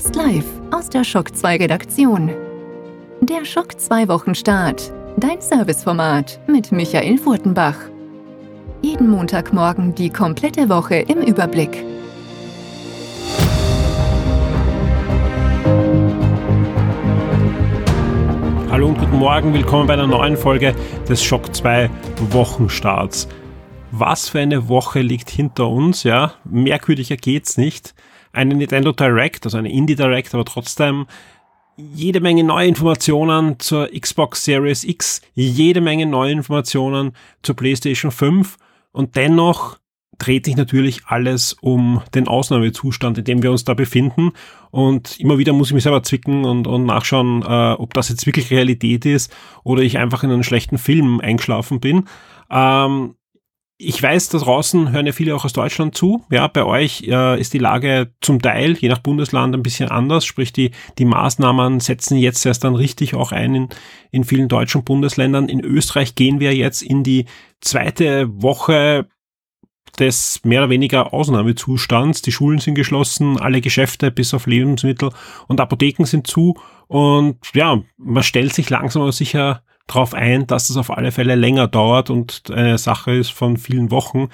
Fast live aus der Schock 2 Redaktion. Der Schock 2 Wochenstart. Dein Serviceformat mit Michael Furtenbach. Jeden Montagmorgen die komplette Woche im Überblick. Hallo und guten Morgen, willkommen bei einer neuen Folge des Schock 2 Wochenstarts. Was für eine Woche liegt hinter uns, ja? Merkwürdiger geht's nicht. Eine Nintendo Direct, also eine Indie Direct, aber trotzdem jede Menge neue Informationen zur Xbox Series X, jede Menge neue Informationen zur PlayStation 5 und dennoch dreht sich natürlich alles um den Ausnahmezustand, in dem wir uns da befinden. Und immer wieder muss ich mich selber zwicken und, und nachschauen, äh, ob das jetzt wirklich Realität ist oder ich einfach in einen schlechten Film eingeschlafen bin. Ähm, ich weiß, da draußen hören ja viele auch aus Deutschland zu. Ja, bei euch äh, ist die Lage zum Teil, je nach Bundesland, ein bisschen anders. Sprich, die, die Maßnahmen setzen jetzt erst dann richtig auch ein in, in vielen deutschen Bundesländern. In Österreich gehen wir jetzt in die zweite Woche des mehr oder weniger Ausnahmezustands. Die Schulen sind geschlossen, alle Geschäfte bis auf Lebensmittel und Apotheken sind zu. Und ja, man stellt sich langsam aber sicher darauf ein, dass es auf alle Fälle länger dauert und eine Sache ist von vielen Wochen.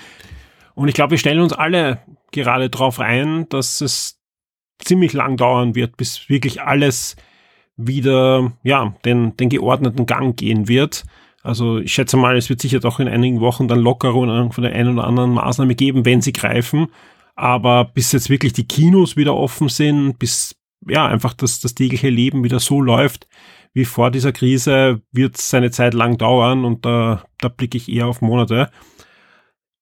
Und ich glaube, wir stellen uns alle gerade darauf ein, dass es ziemlich lang dauern wird, bis wirklich alles wieder, ja, den, den geordneten Gang gehen wird. Also ich schätze mal, es wird sicher doch in einigen Wochen dann Lockerungen von der einen oder anderen Maßnahme geben, wenn sie greifen. Aber bis jetzt wirklich die Kinos wieder offen sind, bis ja einfach das, das tägliche Leben wieder so läuft, wie vor dieser Krise, wird seine Zeit lang dauern und da, da blicke ich eher auf Monate.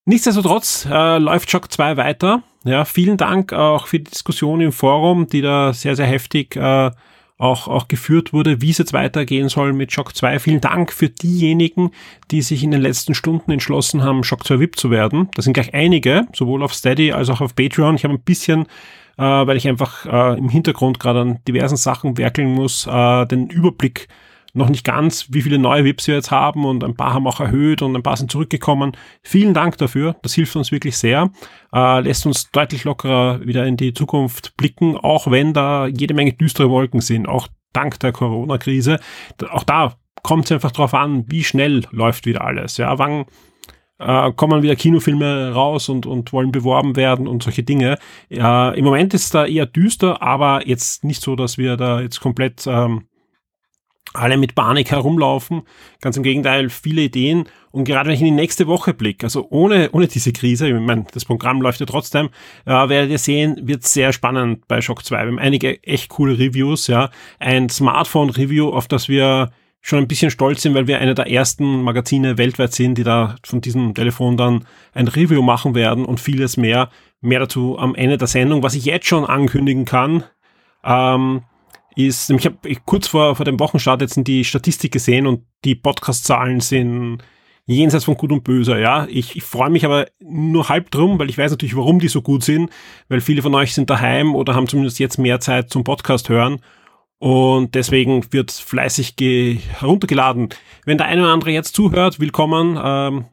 Nichtsdestotrotz äh, läuft Shock 2 weiter. Ja, vielen Dank auch für die Diskussion im Forum, die da sehr, sehr heftig äh, auch, auch geführt wurde, wie es jetzt weitergehen soll mit Shock 2. Vielen Dank für diejenigen, die sich in den letzten Stunden entschlossen haben, Shock 2 VIP zu werden. Das sind gleich einige, sowohl auf Steady als auch auf Patreon. Ich habe ein bisschen äh, weil ich einfach äh, im Hintergrund gerade an diversen Sachen werkeln muss, äh, den Überblick noch nicht ganz, wie viele neue VIPs wir jetzt haben und ein paar haben auch erhöht und ein paar sind zurückgekommen. Vielen Dank dafür, das hilft uns wirklich sehr, äh, lässt uns deutlich lockerer wieder in die Zukunft blicken, auch wenn da jede Menge düstere Wolken sind, auch dank der Corona-Krise. Auch da kommt es einfach drauf an, wie schnell läuft wieder alles. Ja, wann äh, kommen wieder Kinofilme raus und, und wollen beworben werden und solche Dinge. Äh, Im Moment ist da eher düster, aber jetzt nicht so, dass wir da jetzt komplett ähm, alle mit Panik herumlaufen. Ganz im Gegenteil, viele Ideen. Und gerade wenn ich in die nächste Woche blicke, also ohne, ohne diese Krise, ich meine, das Programm läuft ja trotzdem, äh, werdet ihr sehen, wird sehr spannend bei Shock 2. Wir haben einige echt coole Reviews, ja. Ein Smartphone-Review, auf das wir schon ein bisschen stolz sind, weil wir eine der ersten Magazine weltweit sind, die da von diesem Telefon dann ein Review machen werden und vieles mehr. Mehr dazu am Ende der Sendung. Was ich jetzt schon ankündigen kann, ähm, ist, ich habe kurz vor, vor dem Wochenstart jetzt die Statistik gesehen und die Podcast-Zahlen sind jenseits von gut und böse, ja. Ich, ich freue mich aber nur halb drum, weil ich weiß natürlich, warum die so gut sind, weil viele von euch sind daheim oder haben zumindest jetzt mehr Zeit zum Podcast hören und deswegen wird fleißig heruntergeladen. Wenn der eine oder andere jetzt zuhört, willkommen. Ähm,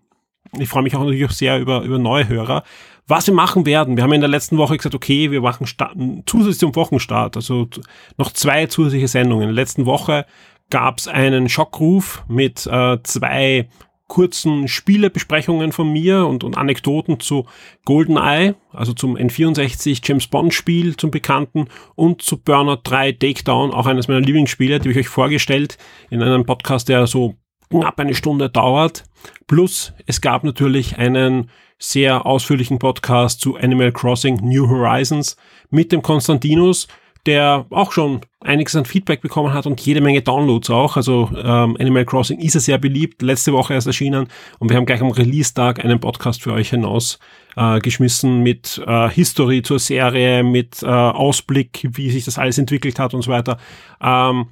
ich freue mich auch natürlich auch sehr über, über neue Hörer. Was wir machen werden, wir haben in der letzten Woche gesagt, okay, wir machen Start, zusätzlich zum Wochenstart, also noch zwei zusätzliche Sendungen. In der letzten Woche gab es einen Schockruf mit äh, zwei kurzen Spielebesprechungen von mir und, und Anekdoten zu GoldenEye, also zum N64 James Bond Spiel, zum Bekannten und zu Burnout 3 Takedown, auch eines meiner Lieblingsspiele, die habe ich euch vorgestellt in einem Podcast, der so knapp eine Stunde dauert. Plus es gab natürlich einen sehr ausführlichen Podcast zu Animal Crossing New Horizons mit dem Konstantinus, der auch schon einiges an Feedback bekommen hat und jede Menge Downloads auch. Also ähm, Animal Crossing ist ja sehr beliebt, letzte Woche erst erschienen und wir haben gleich am Release-Tag einen Podcast für euch hinaus äh, geschmissen mit äh, History zur Serie, mit äh, Ausblick, wie sich das alles entwickelt hat und so weiter. Ähm,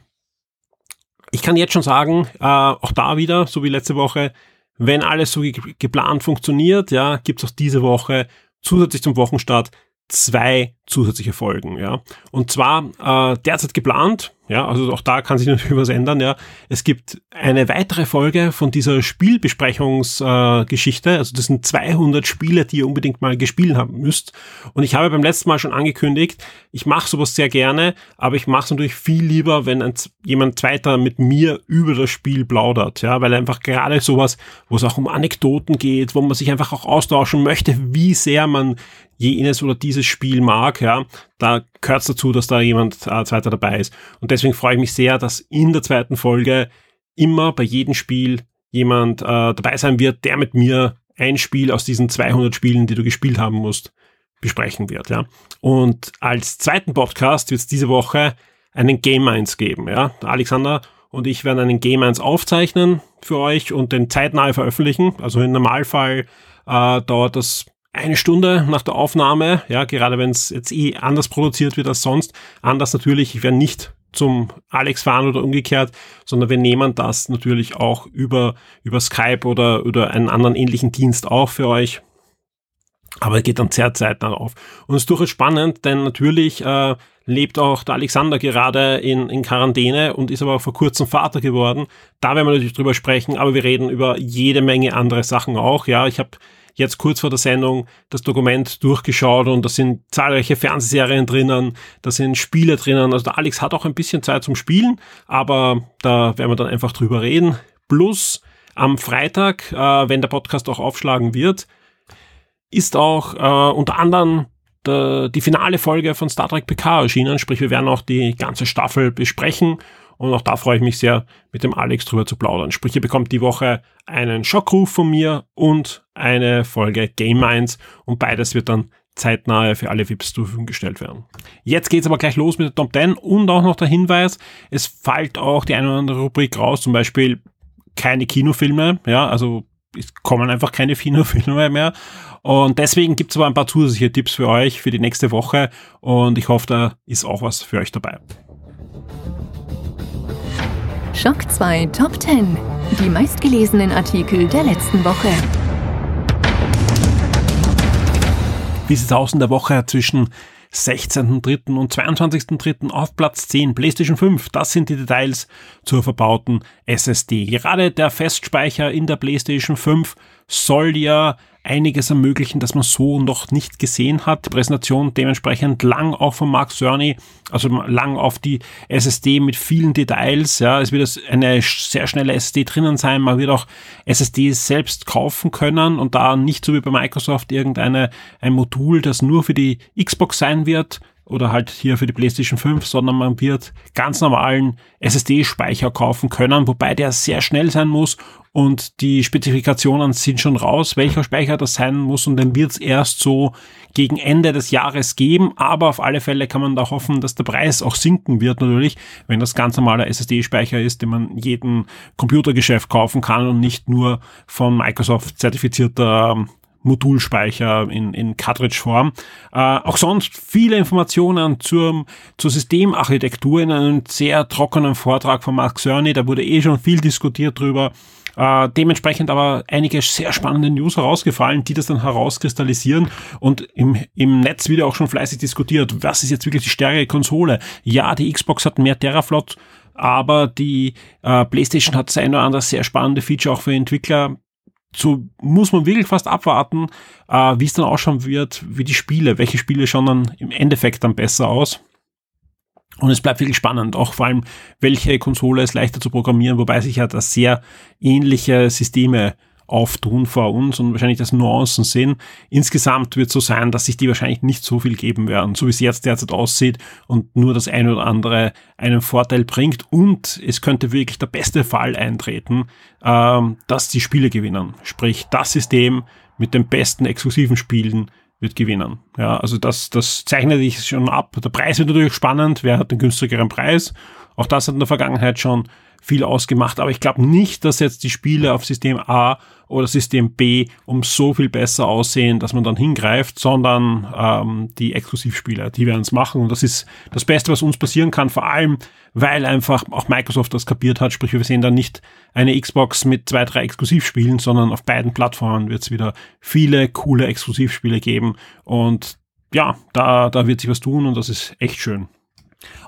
ich kann jetzt schon sagen, äh, auch da wieder, so wie letzte Woche, wenn alles so ge geplant funktioniert, ja, gibt es auch diese Woche zusätzlich zum Wochenstart zwei zusätzliche Folgen, ja. Und zwar äh, derzeit geplant, Ja, also auch da kann sich natürlich was ändern. Ja, es gibt eine weitere Folge von dieser Spielbesprechungsgeschichte. Äh, also das sind 200 Spiele, die ihr unbedingt mal gespielt haben müsst. Und ich habe beim letzten Mal schon angekündigt, ich mache sowas sehr gerne, aber ich mache es natürlich viel lieber, wenn ein, jemand zweiter mit mir über das Spiel plaudert. Ja, weil einfach gerade sowas, wo es auch um Anekdoten geht, wo man sich einfach auch austauschen möchte, wie sehr man jenes oder dieses Spiel mag, ja, da gehört es dazu, dass da jemand äh, zweiter dabei ist. Und deswegen freue ich mich sehr, dass in der zweiten Folge immer bei jedem Spiel jemand äh, dabei sein wird, der mit mir ein Spiel aus diesen 200 Spielen, die du gespielt haben musst, besprechen wird. Ja. Und als zweiten Podcast wird es diese Woche einen Game 1 geben. Ja. Alexander und ich werden einen Game 1 aufzeichnen für euch und den zeitnah veröffentlichen. Also im Normalfall äh, dauert das eine Stunde nach der Aufnahme, ja, gerade wenn es jetzt eh anders produziert wird als sonst, anders natürlich, ich werde nicht zum Alex fahren oder umgekehrt, sondern wir nehmen das natürlich auch über, über Skype oder, oder einen anderen ähnlichen Dienst auch für euch. Aber geht dann sehr zeitnah auf. Und es ist durchaus spannend, denn natürlich äh, lebt auch der Alexander gerade in, in Quarantäne und ist aber vor kurzem Vater geworden. Da werden wir natürlich drüber sprechen, aber wir reden über jede Menge andere Sachen auch. Ja, ich habe jetzt kurz vor der Sendung das Dokument durchgeschaut und da sind zahlreiche Fernsehserien drinnen, da sind Spiele drinnen. Also der Alex hat auch ein bisschen Zeit zum Spielen, aber da werden wir dann einfach drüber reden. Plus am Freitag, äh, wenn der Podcast auch aufschlagen wird, ist auch äh, unter anderem der, die finale Folge von Star Trek PK erschienen, sprich wir werden auch die ganze Staffel besprechen und auch da freue ich mich sehr, mit dem Alex drüber zu plaudern. Sprich, ihr bekommt die Woche einen Schockruf von mir und eine Folge Game Minds und beides wird dann zeitnah für alle VIPs zur Verfügung gestellt werden. Jetzt geht's aber gleich los mit der Top 10 und auch noch der Hinweis, es fällt auch die eine oder andere Rubrik raus, zum Beispiel keine Kinofilme, ja, also es kommen einfach keine Kinofilme mehr. Und deswegen gibt's aber ein paar zusätzliche Tipps für euch für die nächste Woche und ich hoffe, da ist auch was für euch dabei. Schock 2 Top 10. Die meistgelesenen Artikel der letzten Woche. Wie sieht es aus in der Woche zwischen 16.3. und 22.3. auf Platz 10 PlayStation 5. Das sind die Details zur verbauten SSD. Gerade der Festspeicher in der PlayStation 5 soll ja einiges ermöglichen, das man so noch nicht gesehen hat. Die Präsentation dementsprechend lang auch von Mark Cerny, also lang auf die SSD mit vielen Details. Ja, es wird eine sehr schnelle SSD drinnen sein. Man wird auch SSDs selbst kaufen können und da nicht so wie bei Microsoft irgendeine ein Modul, das nur für die Xbox sein wird, oder halt hier für die PlayStation 5, sondern man wird ganz normalen SSD-Speicher kaufen können, wobei der sehr schnell sein muss und die Spezifikationen sind schon raus, welcher Speicher das sein muss und den wird es erst so gegen Ende des Jahres geben, aber auf alle Fälle kann man da hoffen, dass der Preis auch sinken wird natürlich, wenn das ganz normaler SSD-Speicher ist, den man jeden Computergeschäft kaufen kann und nicht nur von Microsoft zertifizierter Modulspeicher in, in Cartridge-Form. Äh, auch sonst viele Informationen zur, zur Systemarchitektur in einem sehr trockenen Vortrag von Mark Cerny. Da wurde eh schon viel diskutiert drüber. Äh, dementsprechend aber einige sehr spannende News herausgefallen, die das dann herauskristallisieren und im, im Netz wieder auch schon fleißig diskutiert. Was ist jetzt wirklich die stärkere Konsole? Ja, die Xbox hat mehr Teraflot, aber die äh, PlayStation hat sein oder andere sehr spannende Feature auch für Entwickler so muss man wirklich fast abwarten, äh, wie es dann ausschauen wird, wie die Spiele, welche Spiele schauen dann im Endeffekt dann besser aus. Und es bleibt wirklich spannend, auch vor allem, welche Konsole ist leichter zu programmieren, wobei sich ja da sehr ähnliche Systeme auftun vor uns und wahrscheinlich das Nuancen sehen. Insgesamt wird es so sein, dass sich die wahrscheinlich nicht so viel geben werden, so wie es jetzt derzeit aussieht und nur das eine oder andere einen Vorteil bringt und es könnte wirklich der beste Fall eintreten, ähm, dass die Spiele gewinnen. Sprich, das System mit den besten exklusiven Spielen wird gewinnen. Ja, also das, das zeichnet sich schon ab. Der Preis wird natürlich spannend. Wer hat den günstigeren Preis? Auch das hat in der Vergangenheit schon viel ausgemacht. Aber ich glaube nicht, dass jetzt die Spiele auf System A oder System B um so viel besser aussehen, dass man dann hingreift, sondern ähm, die Exklusivspiele, die werden es machen. Und das ist das Beste, was uns passieren kann, vor allem, weil einfach auch Microsoft das kapiert hat. Sprich, wir sehen dann nicht eine Xbox mit zwei, drei Exklusivspielen, sondern auf beiden Plattformen wird es wieder viele coole Exklusivspiele geben. Und ja, da, da wird sich was tun und das ist echt schön.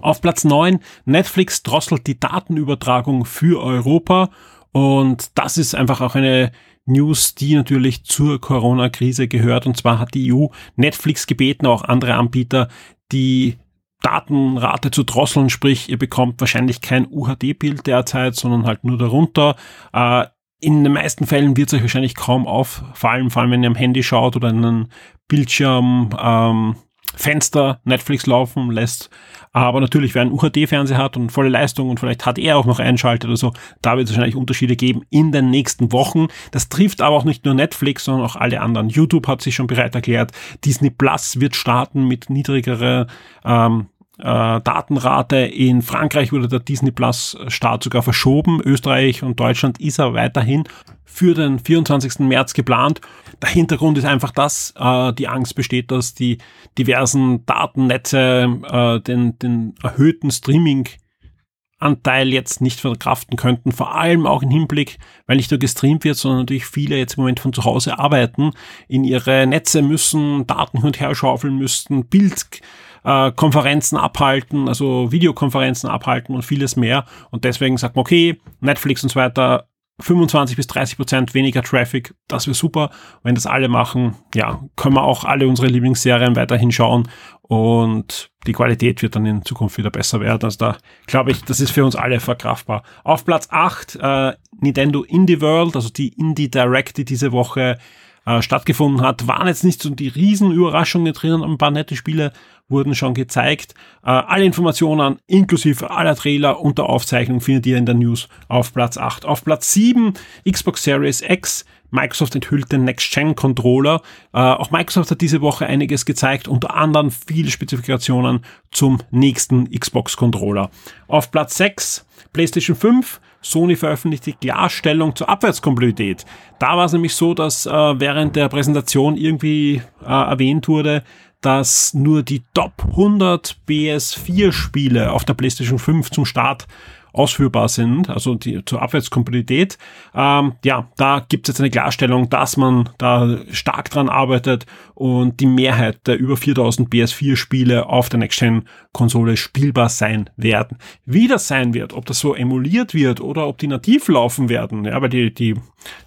Auf Platz 9, Netflix drosselt die Datenübertragung für Europa und das ist einfach auch eine News, die natürlich zur Corona-Krise gehört. Und zwar hat die EU Netflix gebeten, auch andere Anbieter, die Datenrate zu drosseln, sprich, ihr bekommt wahrscheinlich kein UHD-Bild derzeit, sondern halt nur darunter. Äh, in den meisten Fällen wird es euch wahrscheinlich kaum auffallen, vor allem wenn ihr am Handy schaut oder in einen Bildschirm ähm, Fenster Netflix laufen lässt. Aber natürlich, wer einen UHD-Fernseher hat und volle Leistung und vielleicht hat er auch noch einschaltet oder so, da wird es wahrscheinlich Unterschiede geben in den nächsten Wochen. Das trifft aber auch nicht nur Netflix, sondern auch alle anderen. YouTube hat sich schon bereit erklärt. Disney Plus wird starten mit niedrigerer ähm, äh, Datenrate. In Frankreich wurde der Disney Plus Start sogar verschoben. Österreich und Deutschland ist er weiterhin für den 24. März geplant. Der Hintergrund ist einfach, dass äh, die Angst besteht, dass die diversen Datennetze äh, den, den erhöhten Streaming Anteil jetzt nicht verkraften könnten, vor allem auch im Hinblick, weil nicht nur gestreamt wird, sondern natürlich viele jetzt im Moment von zu Hause arbeiten, in ihre Netze müssen, Daten hin und her schaufeln müssten, Bildkonferenzen äh, abhalten, also Videokonferenzen abhalten und vieles mehr. Und deswegen sagt man, okay, Netflix und so weiter 25 bis 30 Prozent weniger Traffic, das wäre super. Wenn das alle machen, ja, können wir auch alle unsere Lieblingsserien weiterhin schauen und die Qualität wird dann in Zukunft wieder besser werden. Also da glaube ich, das ist für uns alle verkraftbar. Auf Platz 8 äh, Nintendo Indie World, also die Indie Direct, die diese Woche äh, stattgefunden hat, waren jetzt nicht so die Riesenüberraschungen drinnen, ein paar nette Spiele wurden schon gezeigt. Äh, alle Informationen inklusive aller Trailer und der Aufzeichnung findet ihr in der News auf Platz 8. Auf Platz 7 Xbox Series X. Microsoft enthüllt den Next-Gen-Controller. Äh, auch Microsoft hat diese Woche einiges gezeigt, unter anderem viele Spezifikationen zum nächsten Xbox-Controller. Auf Platz 6 PlayStation 5. Sony veröffentlicht die Klarstellung zur Abwärtskompatibilität. Da war es nämlich so, dass äh, während der Präsentation irgendwie äh, erwähnt wurde, dass nur die Top 100 PS4 Spiele auf der PlayStation 5 zum Start ausführbar sind, also die zur Abwärtskompatibilität. Ähm, ja, da gibt es jetzt eine Klarstellung, dass man da stark dran arbeitet und die Mehrheit der über 4000 PS4-Spiele auf der Next-Gen-Konsole spielbar sein werden. Wie das sein wird, ob das so emuliert wird oder ob die nativ laufen werden, ja, weil die, die,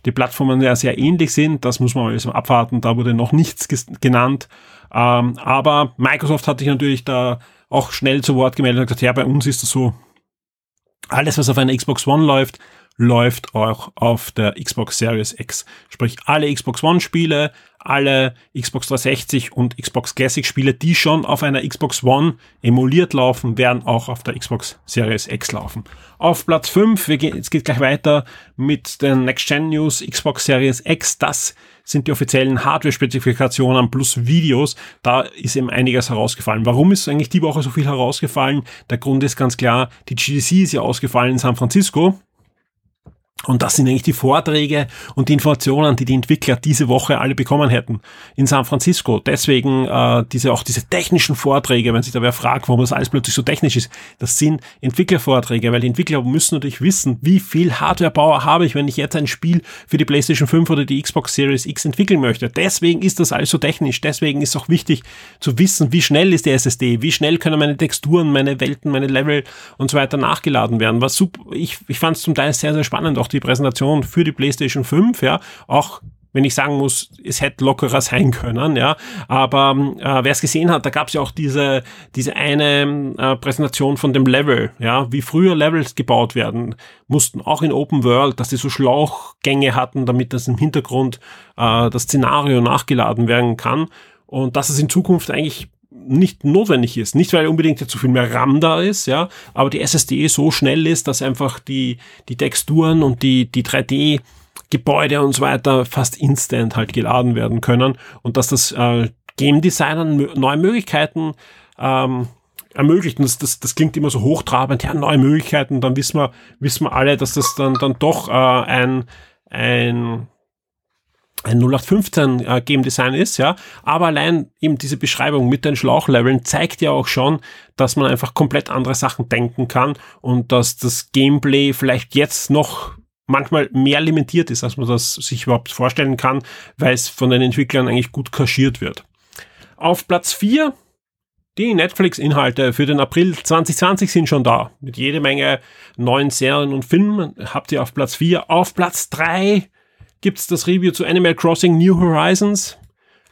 die Plattformen ja sehr ähnlich sind, das muss man mal abwarten, da wurde noch nichts genannt. Ähm, aber Microsoft hat sich natürlich da auch schnell zu Wort gemeldet und gesagt, ja, bei uns ist das so, alles, was auf einer Xbox One läuft, läuft auch auf der Xbox Series X. Sprich, alle Xbox One Spiele, alle Xbox 360 und Xbox Classic Spiele, die schon auf einer Xbox One emuliert laufen, werden auch auf der Xbox Series X laufen. Auf Platz 5, wir gehen, es geht gleich weiter mit den Next Gen News Xbox Series X. Das sind die offiziellen Hardware-Spezifikationen plus Videos. Da ist eben einiges herausgefallen. Warum ist eigentlich die Woche so viel herausgefallen? Der Grund ist ganz klar, die GDC ist ja ausgefallen in San Francisco. Und das sind eigentlich die Vorträge und die Informationen, die die Entwickler diese Woche alle bekommen hätten in San Francisco. Deswegen äh, diese auch diese technischen Vorträge, wenn sich da wer fragt, warum das alles plötzlich so technisch ist, das sind Entwicklervorträge, weil die Entwickler müssen natürlich wissen, wie viel Hardware-Power habe ich, wenn ich jetzt ein Spiel für die PlayStation 5 oder die Xbox Series X entwickeln möchte. Deswegen ist das alles so technisch. Deswegen ist auch wichtig zu wissen, wie schnell ist die SSD, wie schnell können meine Texturen, meine Welten, meine Level und so weiter nachgeladen werden. Was super, ich, ich fand es zum Teil sehr, sehr spannend, auch die Präsentation für die PlayStation 5, ja, auch wenn ich sagen muss, es hätte lockerer sein können, ja. Aber äh, wer es gesehen hat, da gab es ja auch diese, diese eine äh, Präsentation von dem Level, ja, wie früher Levels gebaut werden mussten, auch in Open World, dass sie so Schlauchgänge hatten, damit das im Hintergrund äh, das Szenario nachgeladen werden kann. Und dass es in Zukunft eigentlich nicht notwendig ist. Nicht, weil unbedingt so viel mehr RAM da ist, ja, aber die SSD so schnell ist, dass einfach die, die Texturen und die, die 3D Gebäude und so weiter fast instant halt geladen werden können und dass das äh, Game Designern neue Möglichkeiten ähm, ermöglicht. Und das, das, das klingt immer so hochtrabend, ja, neue Möglichkeiten, dann wissen wir, wissen wir alle, dass das dann, dann doch äh, ein, ein ein 0815 äh, Game Design ist, ja. Aber allein eben diese Beschreibung mit den Schlauchleveln zeigt ja auch schon, dass man einfach komplett andere Sachen denken kann und dass das Gameplay vielleicht jetzt noch manchmal mehr limitiert ist, als man das sich überhaupt vorstellen kann, weil es von den Entwicklern eigentlich gut kaschiert wird. Auf Platz 4 Die Netflix-Inhalte für den April 2020 sind schon da. Mit jede Menge neuen Serien und Filmen habt ihr auf Platz 4. Auf Platz 3 gibt's das Review zu Animal Crossing New Horizons.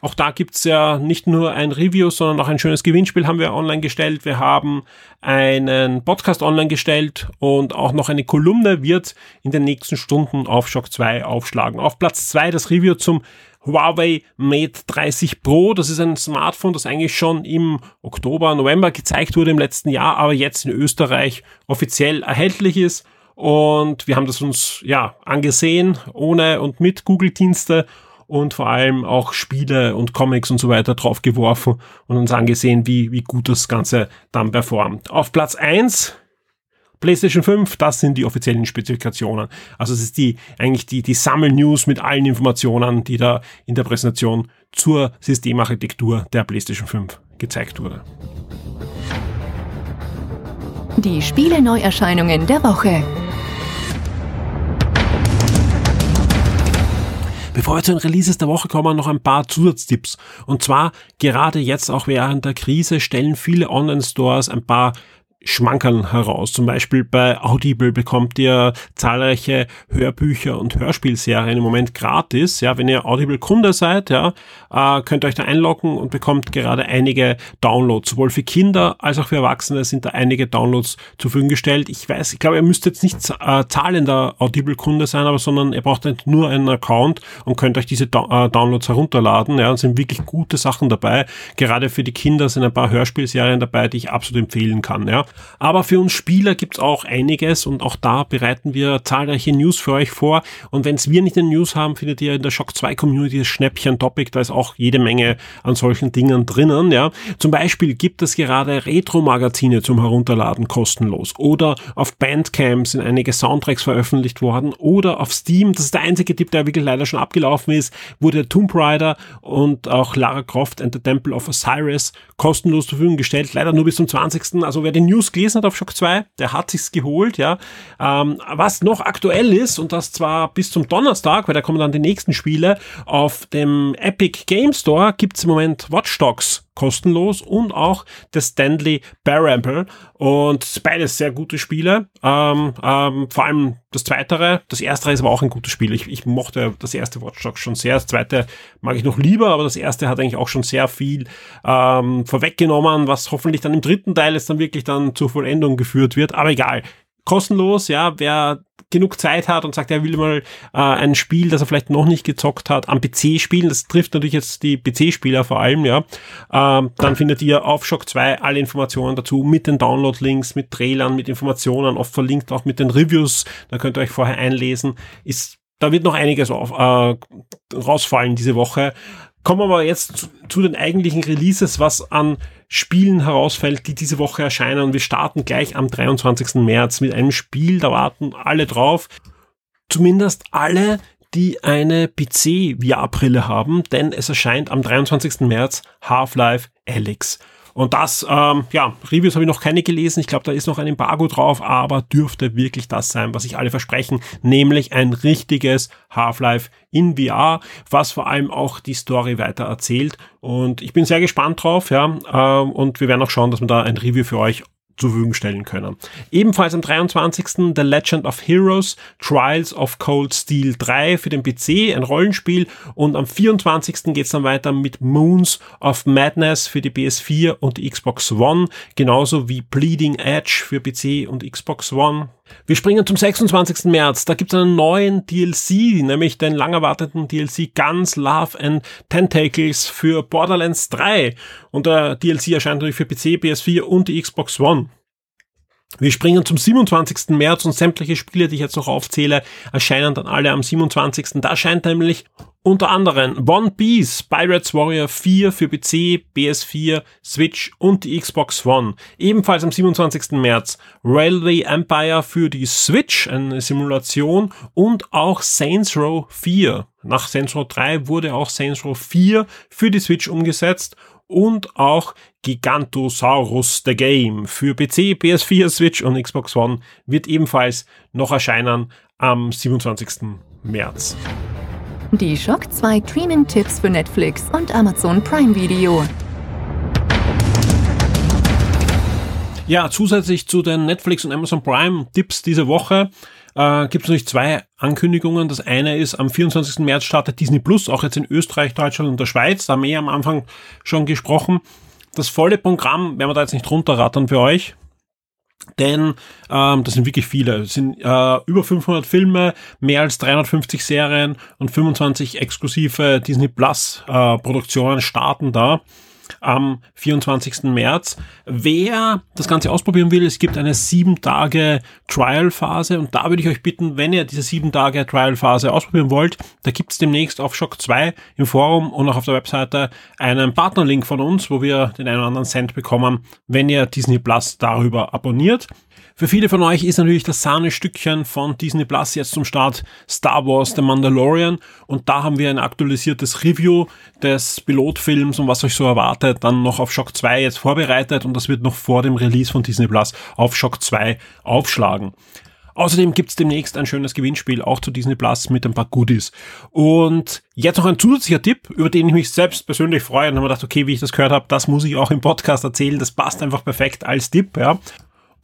Auch da gibt's ja nicht nur ein Review, sondern auch ein schönes Gewinnspiel haben wir online gestellt. Wir haben einen Podcast online gestellt und auch noch eine Kolumne wird in den nächsten Stunden auf Shock 2 aufschlagen. Auf Platz 2 das Review zum Huawei Mate 30 Pro. Das ist ein Smartphone, das eigentlich schon im Oktober, November gezeigt wurde im letzten Jahr, aber jetzt in Österreich offiziell erhältlich ist. Und wir haben das uns ja angesehen, ohne und mit Google-Dienste und vor allem auch Spiele und Comics und so weiter drauf geworfen und uns angesehen, wie, wie gut das Ganze dann performt. Auf Platz eins PlayStation 5, das sind die offiziellen Spezifikationen. Also es ist die, eigentlich die, die Sammel-News mit allen Informationen, die da in der Präsentation zur Systemarchitektur der PlayStation 5 gezeigt wurde. Die Spiele-Neuerscheinungen der Woche. Bevor wir zu den Releases der Woche kommen, noch ein paar Zusatztipps. Und zwar gerade jetzt auch während der Krise stellen viele Online-Stores ein paar Schmankerl heraus. Zum Beispiel bei Audible bekommt ihr zahlreiche Hörbücher und Hörspielserien im Moment gratis. Ja, wenn ihr Audible-Kunde seid, ja, äh, könnt ihr euch da einloggen und bekommt gerade einige Downloads. Sowohl für Kinder als auch für Erwachsene sind da einige Downloads zur Verfügung gestellt. Ich weiß, ich glaube, ihr müsst jetzt nicht äh, zahlender Audible-Kunde sein, aber sondern ihr braucht nur einen Account und könnt euch diese äh, Downloads herunterladen. Ja, und sind wirklich gute Sachen dabei. Gerade für die Kinder sind ein paar Hörspielserien dabei, die ich absolut empfehlen kann. Ja. Aber für uns Spieler gibt's auch einiges und auch da bereiten wir zahlreiche News für euch vor. Und wenn's wir nicht in News haben, findet ihr in der Shock 2 Community das Schnäppchen-Topic. Da ist auch jede Menge an solchen Dingen drinnen. Ja. Zum Beispiel gibt es gerade Retro-Magazine zum Herunterladen kostenlos. Oder auf Bandcamp sind einige Soundtracks veröffentlicht worden. Oder auf Steam, das ist der einzige Tipp, der wirklich leider schon abgelaufen ist, wurde Tomb Raider und auch Lara Croft and the Temple of Osiris kostenlos zur Verfügung gestellt. Leider nur bis zum 20. Also wer die News gelesen hat auf Shock 2, der hat sich's geholt, ja. Ähm, was noch aktuell ist, und das zwar bis zum Donnerstag, weil da kommen dann die nächsten Spiele, auf dem Epic Game Store gibt's im Moment Watch Dogs kostenlos und auch das Stanley Baramble und beides sehr gute Spiele. Ähm, ähm, vor allem das Zweitere, das Erstere ist aber auch ein gutes Spiel. Ich, ich mochte das erste Watch Dogs schon sehr, das Zweite mag ich noch lieber, aber das Erste hat eigentlich auch schon sehr viel ähm, vorweggenommen, was hoffentlich dann im dritten Teil jetzt dann wirklich dann zur Vollendung geführt wird. Aber egal, kostenlos, ja, wer genug Zeit hat und sagt, er will mal äh, ein Spiel, das er vielleicht noch nicht gezockt hat, am PC spielen, das trifft natürlich jetzt die PC-Spieler vor allem, ja, ähm, dann findet ihr auf Shock 2 alle Informationen dazu mit den Download-Links, mit Trailern, mit Informationen, oft verlinkt auch mit den Reviews, da könnt ihr euch vorher einlesen, ist da wird noch einiges auf, äh, rausfallen diese Woche. Kommen wir aber jetzt zu, zu, den eigentlichen Releases, was an Spielen herausfällt, die diese Woche erscheinen. Und wir starten gleich am 23. März mit einem Spiel, da warten alle drauf. Zumindest alle, die eine PC-VR-Brille haben, denn es erscheint am 23. März Half-Life Alyx. Und das, ähm, ja, Reviews habe ich noch keine gelesen. Ich glaube, da ist noch ein Embargo drauf, aber dürfte wirklich das sein, was sich alle versprechen, nämlich ein richtiges Half-Life in VR, was vor allem auch die Story weiter erzählt. Und ich bin sehr gespannt drauf, ja. Ähm, und wir werden auch schauen, dass wir da ein Review für euch zur Verfügung stellen können. Ebenfalls am 23. The Legend of Heroes Trials of Cold Steel 3 für den PC, ein Rollenspiel. Und am 24. geht's dann weiter mit Moons of Madness für die PS4 und die Xbox One, genauso wie Bleeding Edge für PC und Xbox One. Wir springen zum 26. März. Da gibt es einen neuen DLC, nämlich den lang erwarteten DLC Guns, Love and Tentacles für Borderlands 3. Und der DLC erscheint natürlich für PC, PS4 und die Xbox One. Wir springen zum 27. März und sämtliche Spiele, die ich jetzt noch aufzähle, erscheinen dann alle am 27. Da erscheint nämlich unter anderem One Piece, Pirates Warrior 4 für PC, PS4, Switch und die Xbox One. Ebenfalls am 27. März Railway Empire für die Switch, eine Simulation und auch Saints Row 4. Nach Saints Row 3 wurde auch Saints Row 4 für die Switch umgesetzt und auch Gigantosaurus The Game für PC, PS4, Switch und Xbox One wird ebenfalls noch erscheinen am 27. März. Die Shock 2 Streaming-Tipps für Netflix und Amazon Prime Video. Ja, zusätzlich zu den Netflix und Amazon Prime Tipps diese Woche äh, gibt es natürlich zwei Ankündigungen. Das eine ist, am 24. März startet Disney Plus, auch jetzt in Österreich, Deutschland und der Schweiz. Da haben wir am Anfang schon gesprochen. Das volle Programm werden wir da jetzt nicht runterrattern für euch. Denn ähm, das sind wirklich viele. Es sind äh, über 500 Filme, mehr als 350 Serien und 25 exklusive Disney Plus äh, Produktionen starten da am 24. März. Wer das Ganze ausprobieren will, es gibt eine sieben Tage Trial-Phase und da würde ich euch bitten, wenn ihr diese sieben Tage Trial-Phase ausprobieren wollt, da gibt es demnächst auf Shock 2 im Forum und auch auf der Webseite einen Partnerlink von uns, wo wir den einen oder anderen Cent bekommen, wenn ihr Disney Plus darüber abonniert. Für viele von euch ist natürlich das Sahnestückchen von Disney Plus jetzt zum Start Star Wars The Mandalorian und da haben wir ein aktualisiertes Review des Pilotfilms und was euch so erwartet, dann noch auf Shock 2 jetzt vorbereitet und das wird noch vor dem Release von Disney Plus auf Shock 2 aufschlagen. Außerdem gibt's demnächst ein schönes Gewinnspiel, auch zu Disney Plus mit ein paar Goodies. Und jetzt noch ein zusätzlicher Tipp, über den ich mich selbst persönlich freue und habe mir gedacht, okay, wie ich das gehört habe, das muss ich auch im Podcast erzählen. Das passt einfach perfekt als Tipp. Ja.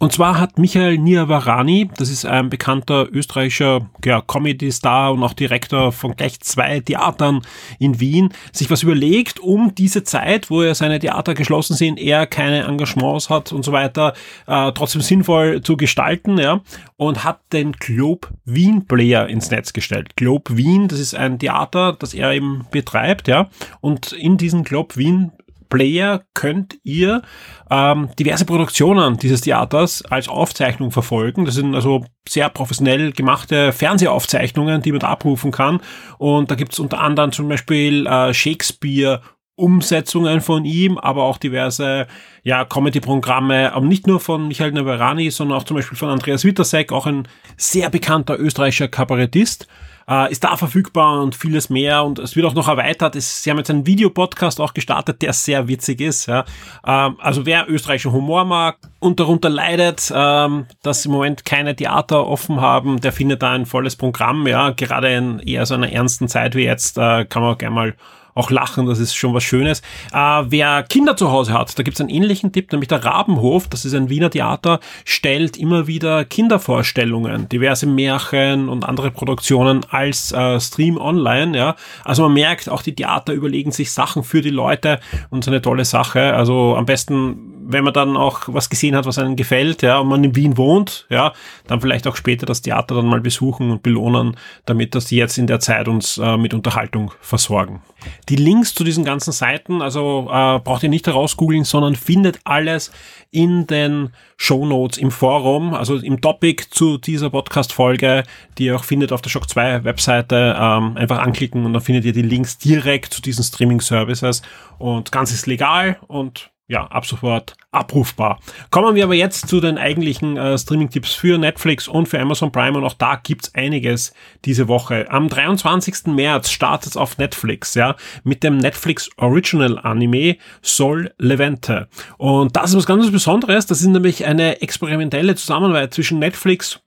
Und zwar hat Michael Niavarani, das ist ein bekannter österreichischer ja, Comedy-Star und auch Direktor von gleich zwei Theatern in Wien, sich was überlegt, um diese Zeit, wo er seine Theater geschlossen sind, er keine Engagements hat und so weiter, äh, trotzdem sinnvoll zu gestalten, ja, und hat den Globe Wien Player ins Netz gestellt. Globe Wien, das ist ein Theater, das er eben betreibt, ja, und in diesem Globe Wien Player könnt ihr ähm, diverse Produktionen dieses Theaters als Aufzeichnung verfolgen. Das sind also sehr professionell gemachte Fernsehaufzeichnungen, die man da abrufen kann. Und da gibt's unter anderem zum Beispiel äh, Shakespeare Umsetzungen von ihm, aber auch diverse ja, Comedy-Programme, aber nicht nur von Michael Navarani, sondern auch zum Beispiel von Andreas Wittersek, auch ein sehr bekannter österreichischer Kabarettist äh, ist da verfügbar und vieles mehr und es wird auch noch erweitert. Es, sie haben jetzt einen Videopodcast auch gestartet, der sehr witzig ist. Ja. Ähm, also wer österreichischen Humor mag und darunter leidet, ähm, dass im Moment keine Theater offen haben, der findet da ein volles Programm. Ja, gerade in eher so einer ernsten Zeit wie jetzt äh, kann man gerne mal auch lachen, das ist schon was Schönes. Äh, wer Kinder zu Hause hat, da gibt es einen ähnlichen Tipp, nämlich der Rabenhof, das ist ein Wiener Theater, stellt immer wieder Kindervorstellungen, diverse Märchen und andere Produktionen als äh, Stream online. Ja. Also man merkt, auch die Theater überlegen sich Sachen für die Leute und so eine tolle Sache. Also am besten wenn man dann auch was gesehen hat, was einem gefällt, ja, und man in Wien wohnt, ja, dann vielleicht auch später das Theater dann mal besuchen und belohnen, damit dass die jetzt in der Zeit uns äh, mit Unterhaltung versorgen. Die Links zu diesen ganzen Seiten, also äh, braucht ihr nicht herausgoogeln, sondern findet alles in den Show Notes im Forum, also im Topic zu dieser Podcast-Folge, die ihr auch findet auf der Shock 2 Webseite, ähm, einfach anklicken und dann findet ihr die Links direkt zu diesen Streaming-Services und ganz ist legal und ja, ab sofort abrufbar. Kommen wir aber jetzt zu den eigentlichen äh, Streaming-Tipps für Netflix und für Amazon Prime und auch da gibt's einiges diese Woche. Am 23. März startet es auf Netflix, ja, mit dem Netflix Original Anime Sol Levente. Und das ist was ganz Besonderes, das ist nämlich eine experimentelle Zusammenarbeit zwischen Netflix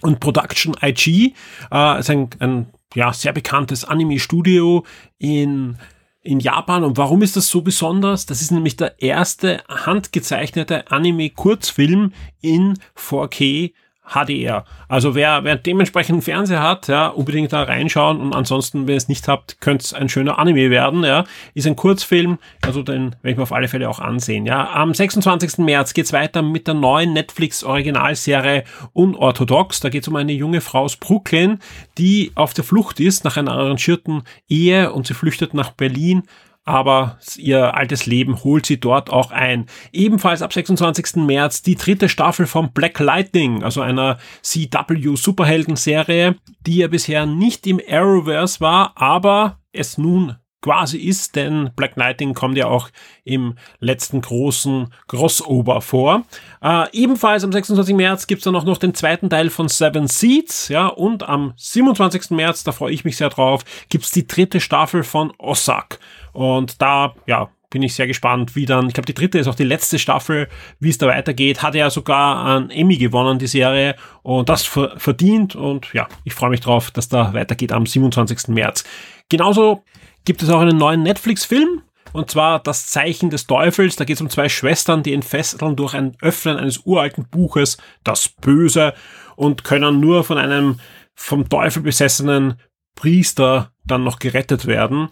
und Production IG. Äh, ist ein, ein ja, sehr bekanntes Anime-Studio in in Japan. Und warum ist das so besonders? Das ist nämlich der erste handgezeichnete Anime-Kurzfilm in 4K HDR. Also wer, wer dementsprechend einen Fernseher hat, ja, unbedingt da reinschauen und ansonsten, wenn ihr es nicht habt, könnte es ein schöner Anime werden, ja. Ist ein Kurzfilm, also den werde ich mir auf alle Fälle auch ansehen, ja. Am 26. März geht's weiter mit der neuen Netflix Originalserie Unorthodox. Da geht's um eine junge Frau aus Brooklyn, die auf der Flucht ist nach einer arrangierten Ehe und sie flüchtet nach Berlin aber ihr altes Leben holt sie dort auch ein. Ebenfalls ab 26. März die dritte Staffel von Black Lightning, also einer CW Superhelden-Serie, die ja bisher nicht im Arrowverse war, aber es nun quasi ist, denn Black Lightning kommt ja auch im letzten großen Crossover vor. Äh, ebenfalls am 26. März gibt's dann auch noch den zweiten Teil von Seven Seeds, ja, und am 27. März, da freue ich mich sehr drauf, gibt's die dritte Staffel von Ossak. Und da, ja, bin ich sehr gespannt, wie dann, ich glaube, die dritte ist auch die letzte Staffel, wie es da weitergeht. Hat ja sogar einen Emmy gewonnen, die Serie, und das verdient. Und ja, ich freue mich drauf, dass da weitergeht am 27. März. Genauso gibt es auch einen neuen Netflix-Film und zwar das Zeichen des Teufels. Da geht es um zwei Schwestern, die entfesseln durch ein Öffnen eines uralten Buches das Böse und können nur von einem vom Teufel besessenen Priester dann noch gerettet werden.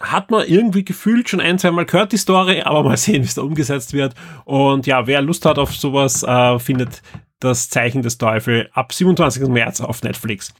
Hat man irgendwie gefühlt schon ein, zwei Mal gehört, die Story, aber mal sehen, wie es da umgesetzt wird. Und ja, wer Lust hat auf sowas, äh, findet das Zeichen des Teufels ab 27. März auf Netflix.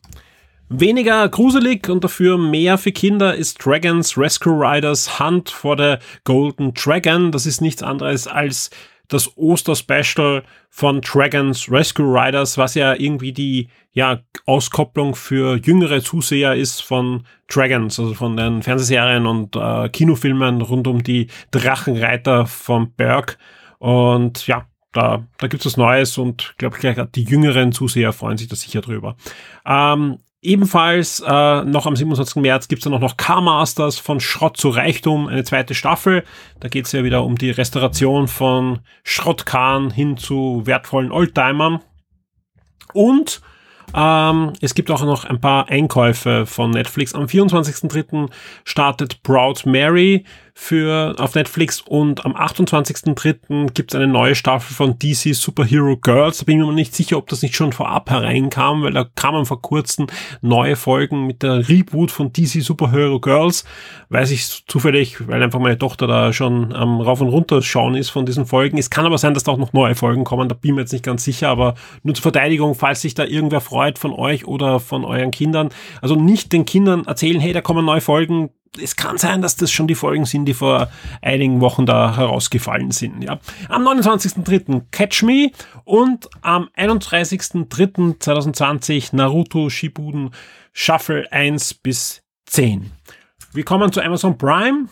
Weniger gruselig und dafür mehr für Kinder ist Dragons Rescue Riders Hunt for the Golden Dragon. Das ist nichts anderes als das Oster-Special von Dragons Rescue Riders, was ja irgendwie die ja, Auskopplung für jüngere Zuseher ist von Dragons, also von den Fernsehserien und äh, Kinofilmen rund um die Drachenreiter von Berg. Und ja, da, da gibt es was Neues und glaube ich, die jüngeren Zuseher freuen sich da sicher drüber. Ähm, Ebenfalls äh, noch am 27. März gibt's dann auch noch Car-Masters von Schrott zu Reichtum, eine zweite Staffel. Da geht's ja wieder um die Restauration von Schrottkahn hin zu wertvollen Oldtimern. Und ähm, es gibt auch noch ein paar Einkäufe von Netflix. Am 24.03. startet Proud Mary für auf Netflix und am 28.03. gibt es eine neue Staffel von DC Superhero Girls. Da bin ich mir nicht sicher, ob das nicht schon vorab hereinkam, weil da kamen vor kurzem neue Folgen mit der Reboot von DC Superhero Girls. Weiß ich zufällig, weil einfach meine Tochter da schon am Rauf und Runter schauen ist von diesen Folgen. Es kann aber sein, dass da auch noch neue Folgen kommen, da bin ich mir jetzt nicht ganz sicher, aber nur zur Verteidigung, falls sich da irgendwer freut von euch oder von euren Kindern. Also nicht den Kindern erzählen, hey, da kommen neue Folgen, es kann sein, dass das schon die Folgen sind, die vor einigen Wochen da herausgefallen sind. Ja. Am 29.03. Catch Me und am 31.03.2020 Naruto Shippuden Shuffle 1 bis 10. Wir kommen zu Amazon Prime.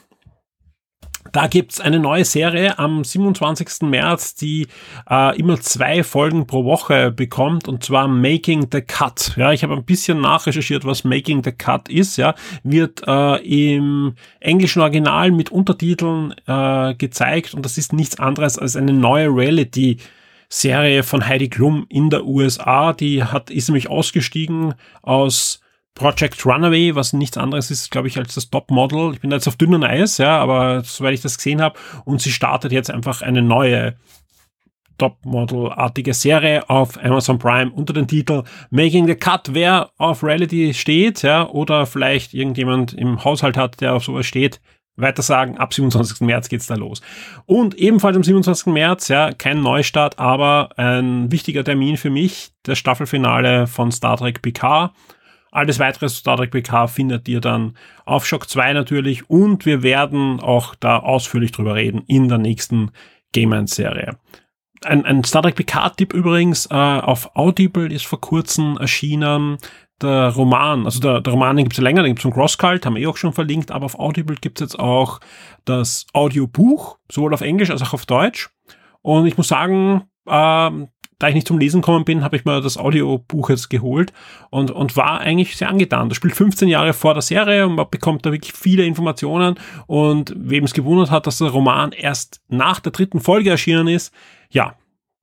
Da gibt's eine neue Serie am 27. März, die äh, immer zwei Folgen pro Woche bekommt, und zwar Making the Cut. Ja, ich habe ein bisschen nachrecherchiert, was Making the Cut ist. Ja, wird äh, im englischen Original mit Untertiteln äh, gezeigt und das ist nichts anderes als eine neue Reality. Serie von Heidi Klum in der USA, die hat, ist nämlich ausgestiegen aus Project Runaway, was nichts anderes ist, glaube ich, als das Top-Model. Ich bin da jetzt auf dünnem Eis, ja, aber soweit ich das gesehen habe. Und sie startet jetzt einfach eine neue Top-Model-artige Serie auf Amazon Prime unter dem Titel Making the Cut. Wer auf Reality steht, ja, oder vielleicht irgendjemand im Haushalt hat, der auf sowas steht, weiter sagen, ab 27. März geht's da los. Und ebenfalls am 27. März, ja, kein Neustart, aber ein wichtiger Termin für mich, das Staffelfinale von Star Trek Picard alles weitere Star Trek PK findet ihr dann auf Shock 2 natürlich und wir werden auch da ausführlich drüber reden in der nächsten Game Serie. Ein, ein Star Trek PK-Tipp übrigens äh, auf Audible ist vor kurzem erschienen der Roman, also der, der Roman, den gibt's ja länger, den gibt's von Crosscult, haben wir eh auch schon verlinkt, aber auf Audible gibt's jetzt auch das Audiobuch, sowohl auf Englisch als auch auf Deutsch. Und ich muss sagen, äh, da ich nicht zum Lesen gekommen bin, habe ich mir das Audiobuch jetzt geholt und, und war eigentlich sehr angetan. Das spielt 15 Jahre vor der Serie und man bekommt da wirklich viele Informationen und wem es gewundert hat, dass der Roman erst nach der dritten Folge erschienen ist, ja,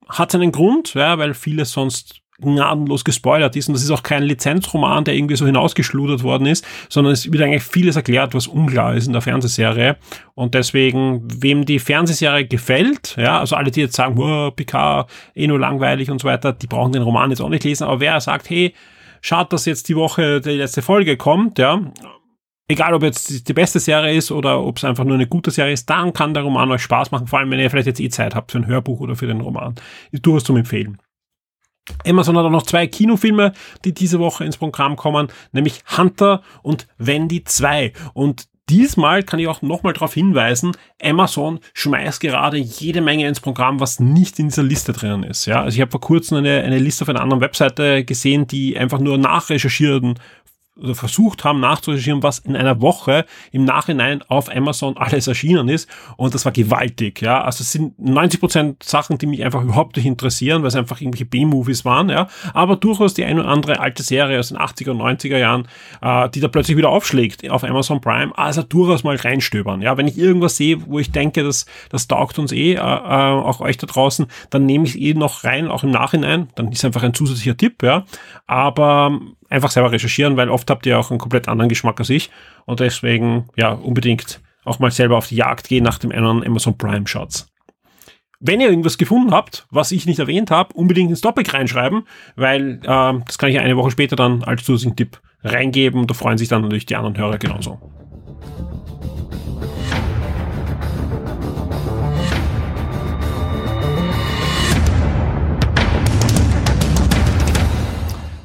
hat seinen Grund, ja, weil viele sonst gnadenlos gespoilert ist. Und das ist auch kein Lizenzroman, der irgendwie so hinausgeschludert worden ist, sondern es wird eigentlich vieles erklärt, was unklar ist in der Fernsehserie. Und deswegen, wem die Fernsehserie gefällt, ja, also alle, die jetzt sagen, oh, Picard, eh nur langweilig und so weiter, die brauchen den Roman jetzt auch nicht lesen. Aber wer sagt, hey, schaut, dass jetzt die Woche die letzte Folge kommt, ja, egal ob jetzt die beste Serie ist oder ob es einfach nur eine gute Serie ist, dann kann der Roman euch Spaß machen, vor allem wenn ihr vielleicht jetzt eh Zeit habt für ein Hörbuch oder für den Roman. Durchaus zum Empfehlen. Amazon hat auch noch zwei Kinofilme, die diese Woche ins Programm kommen, nämlich Hunter und Wendy 2. Und diesmal kann ich auch nochmal darauf hinweisen, Amazon schmeißt gerade jede Menge ins Programm, was nicht in dieser Liste drin ist. Ja, also ich habe vor kurzem eine, eine Liste auf einer anderen Webseite gesehen, die einfach nur nachrecherchierten oder versucht haben nachzurecherchieren, was in einer Woche im Nachhinein auf Amazon alles erschienen ist. Und das war gewaltig, ja. Also es sind 90 Prozent Sachen, die mich einfach überhaupt nicht interessieren, weil es einfach irgendwelche B-Movies waren, ja. Aber durchaus die eine oder andere alte Serie aus den 80er und 90er Jahren, äh, die da plötzlich wieder aufschlägt auf Amazon Prime. Also durchaus mal reinstöbern, ja. Wenn ich irgendwas sehe, wo ich denke, das, das taugt uns eh, äh, äh auch euch da draußen, dann nehme ich es eh noch rein, auch im Nachhinein. Dann ist einfach ein zusätzlicher Tipp, ja. Aber einfach selber recherchieren, weil oft habt ihr auch einen komplett anderen Geschmack als ich und deswegen ja unbedingt auch mal selber auf die Jagd gehen nach dem einen Amazon Prime Shots. Wenn ihr irgendwas gefunden habt, was ich nicht erwähnt habe, unbedingt ins Topic reinschreiben, weil äh, das kann ich eine Woche später dann als zusätzlichen Tipp reingeben. Da freuen sich dann natürlich die anderen Hörer genauso.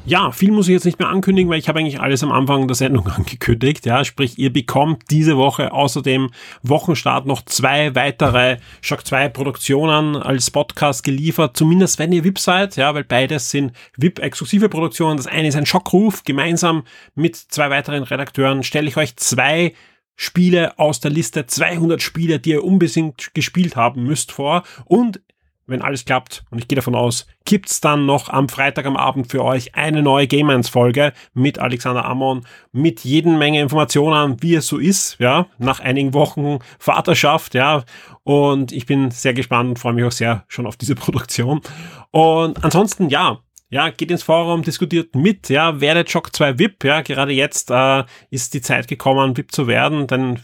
Ja, viel muss ich jetzt nicht mehr ankündigen, weil ich habe eigentlich alles am Anfang der Sendung angekündigt. Ja, sprich, ihr bekommt diese Woche außerdem Wochenstart noch zwei weitere Shock 2 Produktionen als Podcast geliefert, zumindest wenn ihr VIP seid, ja, weil beides sind VIP-exklusive Produktionen. Das eine ist ein Schockruf, gemeinsam mit zwei weiteren Redakteuren stelle ich euch zwei Spiele aus der Liste 200 Spiele, die ihr unbedingt gespielt haben müsst vor und wenn alles klappt, und ich gehe davon aus, gibt's dann noch am Freitag am Abend für euch eine neue Game Folge mit Alexander Amon, mit jeden Menge Informationen, wie es so ist, ja, nach einigen Wochen Vaterschaft, ja, und ich bin sehr gespannt freue mich auch sehr schon auf diese Produktion. Und ansonsten, ja, ja, geht ins Forum, diskutiert mit, ja, werdet Shock 2 VIP, ja, gerade jetzt äh, ist die Zeit gekommen, VIP zu werden, denn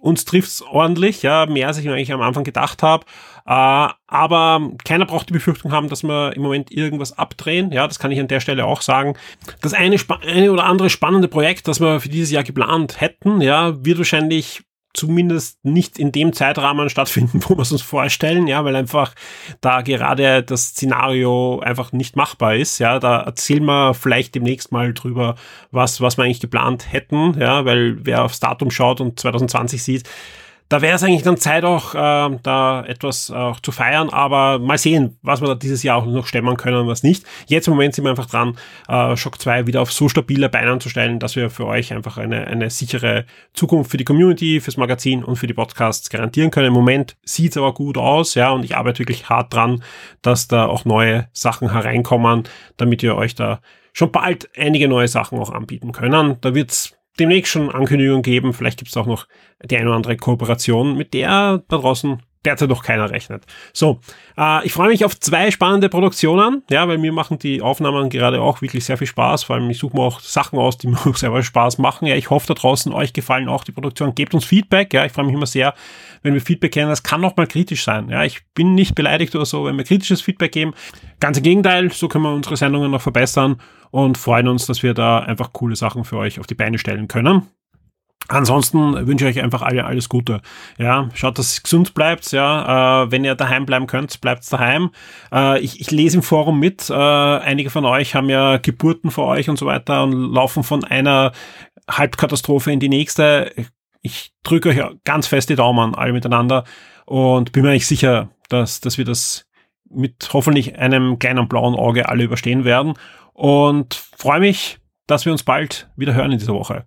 uns trifft's ordentlich, ja, mehr als ich eigentlich am Anfang gedacht habe. Äh, aber keiner braucht die Befürchtung haben, dass wir im Moment irgendwas abdrehen. Ja, das kann ich an der Stelle auch sagen. Das eine, eine oder andere spannende Projekt, das wir für dieses Jahr geplant hätten, ja, wird wahrscheinlich zumindest nicht in dem Zeitrahmen stattfinden, wo wir es uns vorstellen, ja, weil einfach da gerade das Szenario einfach nicht machbar ist, ja, da erzählen wir vielleicht demnächst mal drüber, was, was wir eigentlich geplant hätten, ja, weil wer aufs Datum schaut und 2020 sieht, da wäre es eigentlich dann Zeit auch, äh, da etwas auch zu feiern, aber mal sehen, was wir da dieses Jahr auch noch stemmen können und was nicht. Jetzt im Moment sind wir einfach dran, äh, Shock 2 wieder auf so stabile Beine zu stellen, dass wir für euch einfach eine, eine sichere Zukunft für die Community, fürs Magazin und für die Podcasts garantieren können. Im Moment sieht's aber gut aus, ja, und ich arbeite wirklich hart dran, dass da auch neue Sachen hereinkommen, damit wir euch da schon bald einige neue Sachen auch anbieten können. Da wird's demnächst schon Ankündigungen geben. Vielleicht gibt es auch noch die eine oder andere Kooperation, mit der da draußen derzeit noch keiner rechnet. So, äh, ich freue mich auf zwei spannende Produktionen, ja, weil mir machen die Aufnahmen gerade auch wirklich sehr viel Spaß. Vor allem, ich suche mir auch Sachen aus, die mir auch selber Spaß machen. Ja, ich hoffe da draußen, euch gefallen auch die Produktionen. Gebt uns Feedback, ja, ich freue mich immer sehr, wenn wir Feedback kennen. Das kann auch mal kritisch sein. Ja, ich bin nicht beleidigt oder so, wenn wir kritisches Feedback geben. Ganz im Gegenteil, so können wir unsere Sendungen noch verbessern und freuen uns, dass wir da einfach coole Sachen für euch auf die Beine stellen können. Ansonsten wünsche ich euch einfach alle alles Gute. Ja, schaut, dass ihr gesund bleibt. Ja, äh, wenn ihr daheim bleiben könnt, bleibt daheim. Äh, ich, ich lese im Forum mit. Äh, einige von euch haben ja Geburten vor euch und so weiter und laufen von einer Halbkatastrophe in die nächste. Ich drücke euch ganz fest die Daumen alle miteinander und bin mir eigentlich sicher, dass, dass wir das mit hoffentlich einem kleinen blauen Auge alle überstehen werden und freue mich, dass wir uns bald wieder hören in dieser Woche.